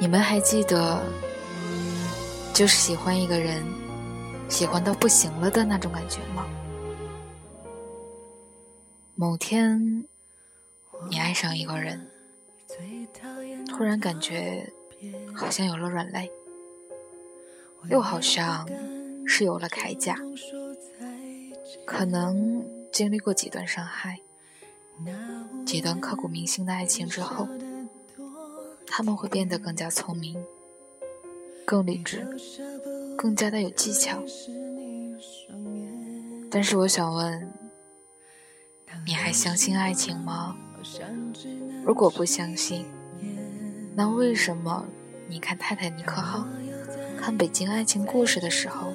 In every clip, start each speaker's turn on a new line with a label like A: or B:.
A: 你们还记得，就是喜欢一个人，喜欢到不行了的那种感觉吗？某天，你爱上一个人，突然感觉好像有了软肋，又好像是有了铠甲。可能经历过几段伤害，几段刻骨铭心的爱情之后。他们会变得更加聪明、更理智、更加的有技巧。但是我想问，你还相信爱情吗？如果不相信，那为什么你看《泰坦尼克号》、看《北京爱情故事》的时候，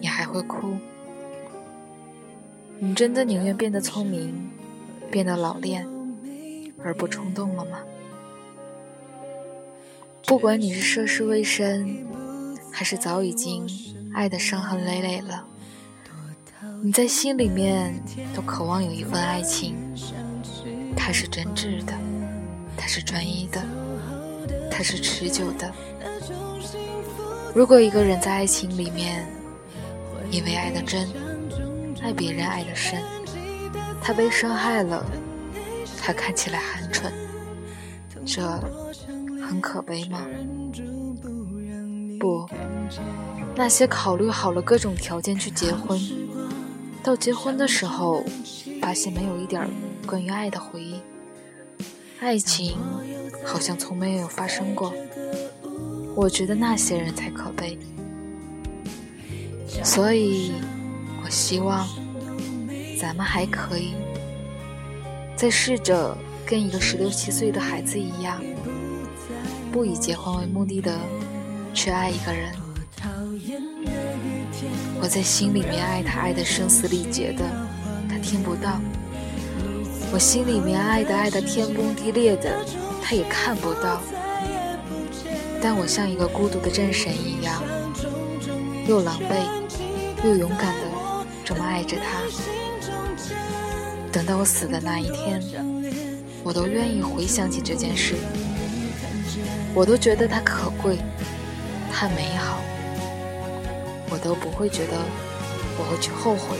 A: 你还会哭？你真的宁愿变得聪明、变得老练，而不冲动了吗？不管你是涉世未深，还是早已经爱得伤痕累累了，你在心里面都渴望有一份爱情，它是真挚的，它是专一的，它是持久的。如果一个人在爱情里面，因为爱的真，爱别人爱的深，他被伤害了，他看起来很蠢，这。很可悲吗？不，那些考虑好了各种条件去结婚，到结婚的时候，发现没有一点关于爱的回忆，爱情好像从没有发生过。我觉得那些人才可悲。所以，我希望咱们还可以再试着跟一个十六七岁的孩子一样。不以结婚为目的的去爱一个人，我在心里面爱他，爱的声嘶力竭的，他听不到；我心里面爱的，爱的天崩地裂的，他也看不到。但我像一个孤独的战神一样，又狼狈又勇敢的这么爱着他。等到我死的那一天，我都愿意回想起这件事。我都觉得它可贵，它美好，我都不会觉得我会去后悔。